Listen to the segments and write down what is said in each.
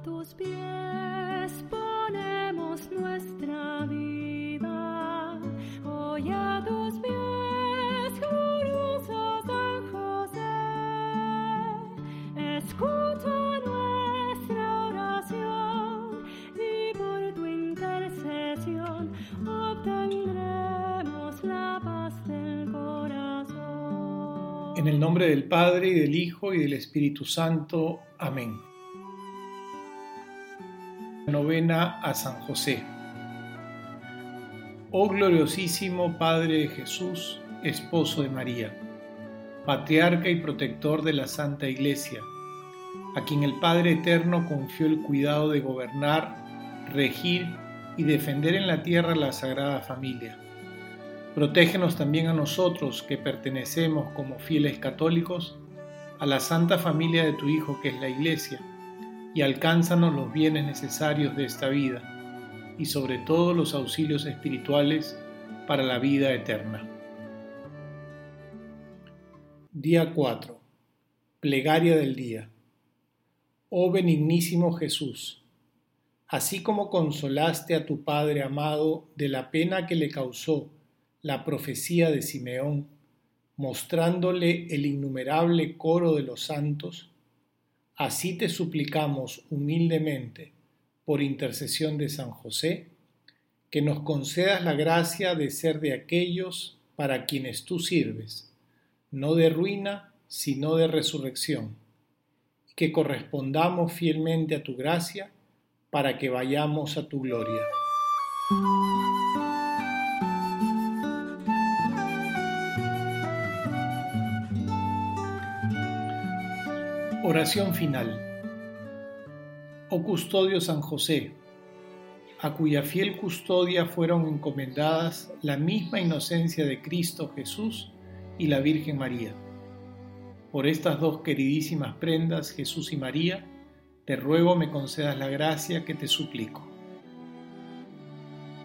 tus pies. En el nombre del Padre, y del Hijo, y del Espíritu Santo. Amén. Novena a San José. Oh gloriosísimo Padre de Jesús, esposo de María, patriarca y protector de la Santa Iglesia, a quien el Padre Eterno confió el cuidado de gobernar, regir y defender en la tierra la Sagrada Familia Protégenos también a nosotros que pertenecemos como fieles católicos a la santa familia de tu Hijo que es la Iglesia, y alcánzanos los bienes necesarios de esta vida, y sobre todo los auxilios espirituales para la vida eterna. Día 4. Plegaria del día. Oh benignísimo Jesús, así como consolaste a tu Padre amado de la pena que le causó la profecía de Simeón, mostrándole el innumerable coro de los santos, así te suplicamos humildemente, por intercesión de San José, que nos concedas la gracia de ser de aquellos para quienes tú sirves, no de ruina, sino de resurrección, que correspondamos fielmente a tu gracia para que vayamos a tu gloria. Oración final. Oh custodio San José, a cuya fiel custodia fueron encomendadas la misma inocencia de Cristo Jesús y la Virgen María. Por estas dos queridísimas prendas, Jesús y María, te ruego me concedas la gracia que te suplico.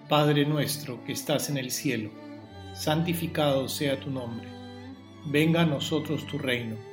Padre nuestro que estás en el cielo, santificado sea tu nombre. Venga a nosotros tu reino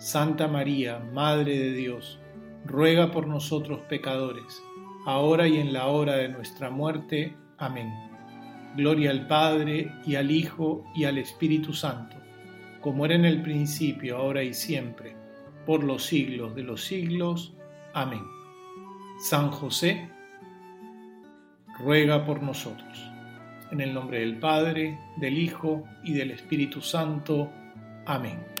Santa María, Madre de Dios, ruega por nosotros pecadores, ahora y en la hora de nuestra muerte. Amén. Gloria al Padre, y al Hijo, y al Espíritu Santo, como era en el principio, ahora y siempre, por los siglos de los siglos. Amén. San José, ruega por nosotros. En el nombre del Padre, del Hijo y del Espíritu Santo. Amén.